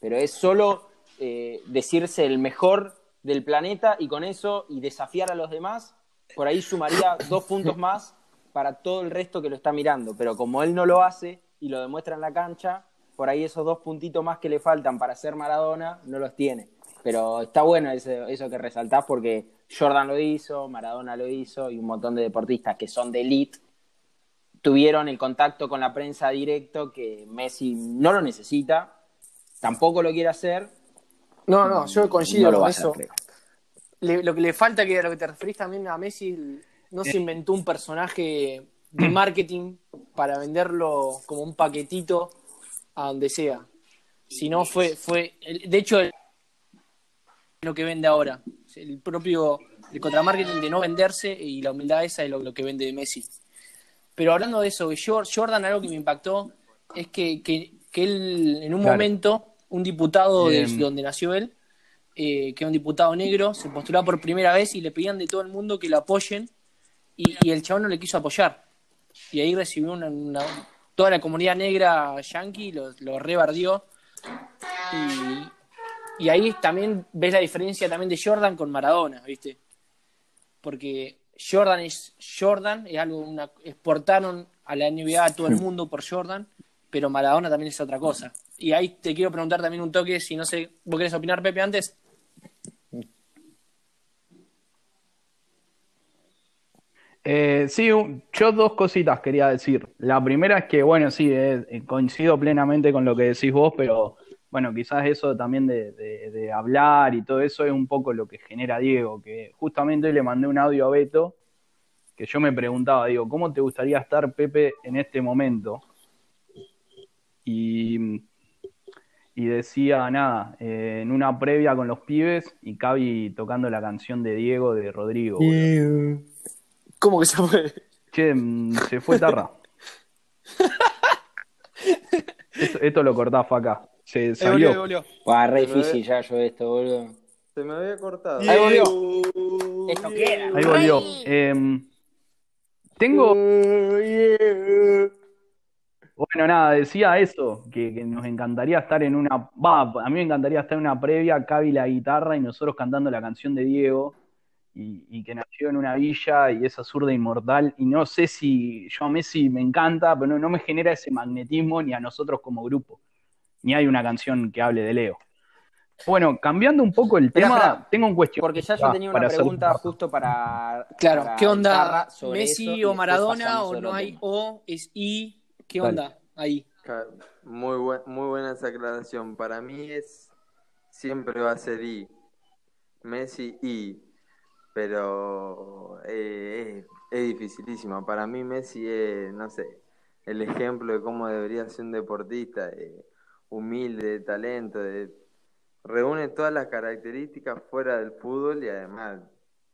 Pero es solo eh, decirse el mejor del planeta y con eso, y desafiar a los demás, por ahí sumaría dos puntos más para todo el resto que lo está mirando. Pero como él no lo hace y lo demuestra en la cancha, por ahí esos dos puntitos más que le faltan para ser Maradona, no los tiene. Pero está bueno eso, eso que resaltás porque Jordan lo hizo, Maradona lo hizo y un montón de deportistas que son de elite tuvieron el contacto con la prensa directo que Messi no lo necesita, tampoco lo quiere hacer. No, no, yo coincido no con hacer, eso. Le- lo que le falta, que a lo que te referís también a Messi, no se inventó un personaje de marketing para venderlo como un paquetito a donde sea. Si no, fue, fue de hecho, lo que vende ahora. El propio el contramarketing de no venderse y la humildad esa es lo, lo que vende Messi. Pero hablando de eso, de Jor- Jordan, algo que me impactó es que, que, que él, en un Claro. momento, un diputado de donde nació él, eh, que era un diputado negro, se postulaba por primera vez y le pedían de todo el mundo que lo apoyen y, y el chabón no le quiso apoyar. Y ahí recibió una, una- toda la comunidad negra yankee, lo, lo rebardió. Y, y ahí también ves la diferencia también de Jordan con Maradona, ¿viste? Porque Jordan es Jordan, es algo, una, exportaron a la NBA a todo el mundo por Jordan, pero Maradona también es otra cosa. Y ahí te quiero preguntar también un toque, si no sé, ¿vos querés opinar, Pepe, antes? Eh, sí, un- yo dos cositas quería decir. La primera es que, bueno, sí, eh, coincido plenamente con lo que decís vos, pero bueno, quizás eso también de, de- de hablar y todo eso es un poco lo que genera Diego, que justamente hoy le mandé un audio a Beto, que yo me preguntaba, digo, ¿cómo te gustaría estar, Pepe, en este momento? Y, y decía, nada, eh, en una previa con los pibes y Cavi tocando la canción de Diego de Rodrigo. ¿Cómo que se puede? Che, mm, se fue Tarra. Esto, esto lo cortás acá. Se salió. Buah, re difícil ya yo esto, boludo. Se me había cortado. Ahí volvió. Esto queda. Ahí volvió. Em, tengo. Bueno, nada, decía eso, que, que nos encantaría estar en una. Va, a mí me encantaría estar en una previa, Cavi la guitarra y nosotros cantando la canción de Diego. Y, y que nació en una villa y esa zurda inmortal. Y no sé si yo a Messi me encanta, pero no, no me genera ese magnetismo ni a nosotros como grupo. Ni hay una canción que hable de Leo. Bueno, cambiando un poco el tema, espera, tengo un cuestión. Porque ya yo tenía una hacer- pregunta justo para. Claro, para ¿qué onda? ¿Messi eso o Maradona o no hay tema. O? ¿Es I? ¿Qué Dale. onda ahí? Muy, buen- muy buena esa aclaración. Para mí es. Siempre va a ser I. Messi I. Pero. eh, es, es dificilísima. Para mí, Messi es, no sé, el ejemplo de cómo debería ser un deportista. eh, humilde, de talento. De, reúne todas las características fuera del fútbol y además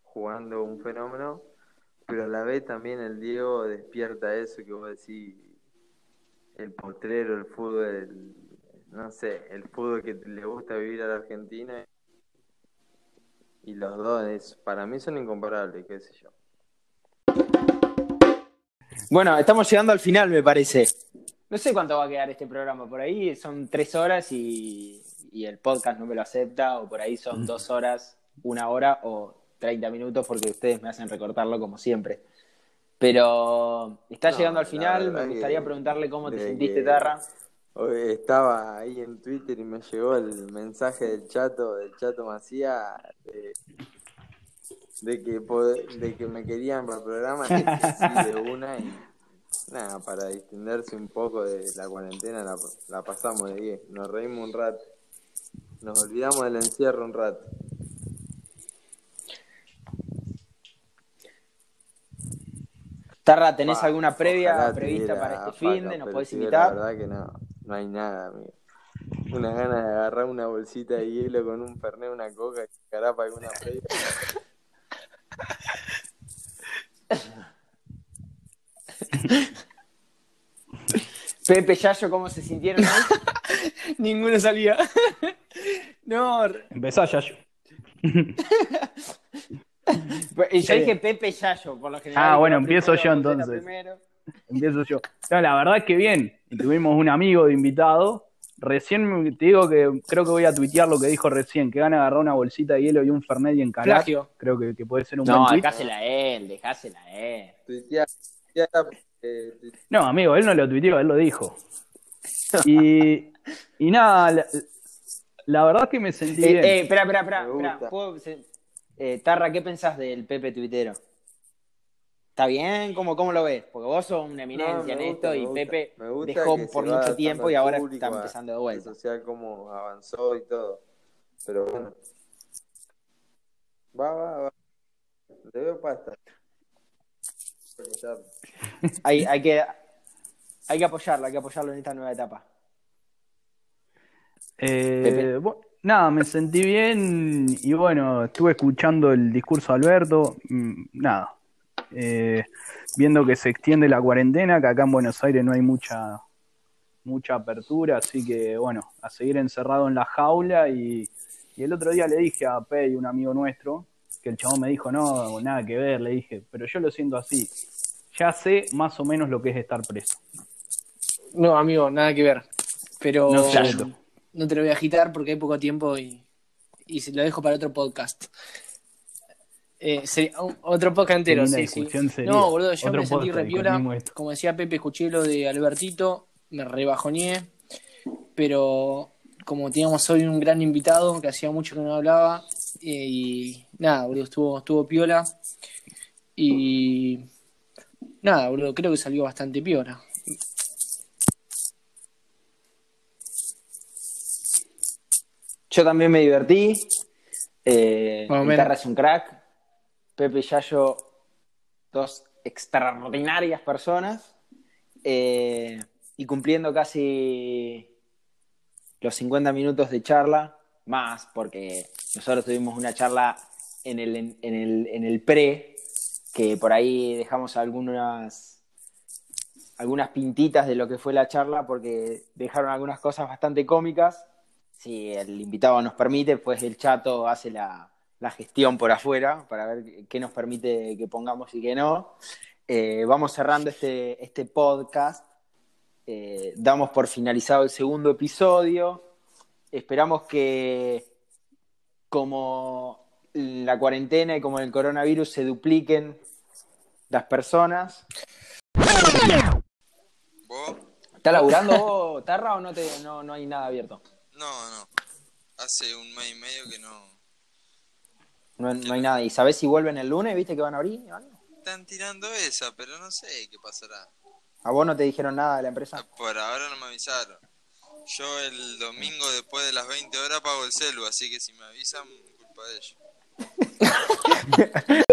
jugando un fenómeno. Pero a la vez también el Diego despierta eso que vos decís el potrero, el fútbol, no sé, el fútbol que le gusta vivir a la Argentina. Y los dos, es- para mí son incomparables, qué sé yo. Bueno, estamos llegando al final, me parece. No sé cuánto va a quedar este programa. Por ahí son tres horas y, y el podcast no me lo acepta, o por ahí son dos horas, una hora o 30 minutos, porque ustedes me hacen recortarlo como siempre. Pero está No, llegando al final. Me gustaría que- preguntarle cómo te sentiste, que- Tarra. Estaba ahí en Twitter y me llegó el mensaje del chato, del chato Macía, de, de que de que me querían para el programa, sí de una y nada, para distenderse un poco de la cuarentena la, la pasamos de 10, nos reímos un rato, nos olvidamos del encierro un rato. Tarra, ¿tenés alguna previa prevista para este fin de? ¿Nos podés sí, La invitar? verdad que no, no hay nada, amigo. Una gana de agarrar una bolsita de hielo con un fernet, una coca y carapa alguna previa. Pepe, Yayo, ¿cómo se sintieron hoy? Ninguno salía. no, Empezá, Yayo. Y yo dije Pepe Yayo, por lo general. Ah, digo bueno, empiezo yo entonces. Empiezo yo. No, la verdad es que bien. Y tuvimos un amigo de invitado. Recién te digo que creo que voy a tuitear lo que dijo recién, que van a agarrar una bolsita de hielo y un Fernet y encarar. Plagio. Creo que, que puede ser un No, buen tweet. dejásela a él, dejásela a él. Tuitea- tuitea, eh, tuitea. No, amigo, él no lo tuiteó, él lo dijo. Y, y nada, la, la verdad es que me sentí Eh, bien. eh, espera, espera, espera. Espera, gusta. ¿puedo- se- eh, Tarra, ¿qué pensás del Pepe tuitero? ¿Está bien? ¿Cómo, ¿Cómo lo ves? Porque vos sos una eminencia No, en gusta, esto y gusta. Pepe Me gusta dejó por mucho tiempo y ahora público, está empezando de vuelta. social cómo avanzó y todo. Pero bueno. Va, va, va. Le veo pasta. Hay, hay, que, hay que apoyarlo, hay que apoyarlo en esta nueva etapa. Eh, Pepe. bu- nada, me sentí bien y bueno, estuve escuchando el discurso de Alberto. mm, Nada, eh, viendo que se extiende la cuarentena, que acá en Buenos Aires no hay mucha, mucha apertura, así que bueno, a seguir encerrado en la jaula. Y, y el otro día le dije a Pei, un amigo nuestro, que el chabón me dijo, no, nada que ver, le dije, pero yo lo siento así. Ya sé más o menos lo que es estar preso. no, amigo, nada que ver. Pero No no te lo voy a agitar porque hay poco tiempo y, y se lo dejo para otro podcast. Eh, sería otro podcast entero, sí. No, boludo, yo Otro me sentí repiola. Como decía Pepe, escuché lo de Albertito, me rebajoneé. Pero como teníamos hoy un gran invitado que hacía mucho que no hablaba, eh, y nada, boludo, estuvo, estuvo piola. Y nada, boludo, creo que salió bastante piola. Yo también me divertí. Eh, Guitarra es un crack. Pepe y Yayo, dos extraordinarias personas. Eh, y cumpliendo casi los 50 minutos de charla, más porque nosotros tuvimos una charla en el, en, en el, en el pre, que por ahí dejamos algunas, algunas pintitas de lo que fue la charla, porque dejaron algunas cosas bastante cómicas si el invitado nos permite, pues el chato hace la, la gestión por afuera para ver qué nos permite que pongamos y qué no. Eh, vamos cerrando este, este podcast. Eh, damos por finalizado el segundo episodio. Esperamos que como la cuarentena y como el coronavirus se dupliquen las personas. ¿Vos? ¿Está laburando vos, Tarra, o no, te, no, no hay nada abierto? No, no. Hace un mes y medio que no. No, no hay nada. ¿Y sabés si vuelven el lunes? ¿Viste que van a abrir? Están tirando esa, pero no sé qué pasará. ¿A vos no te dijeron nada de la empresa? Por ahora no me avisaron. Yo el domingo después de las 20 horas pago el celu, así que si me avisan, culpa de ellos.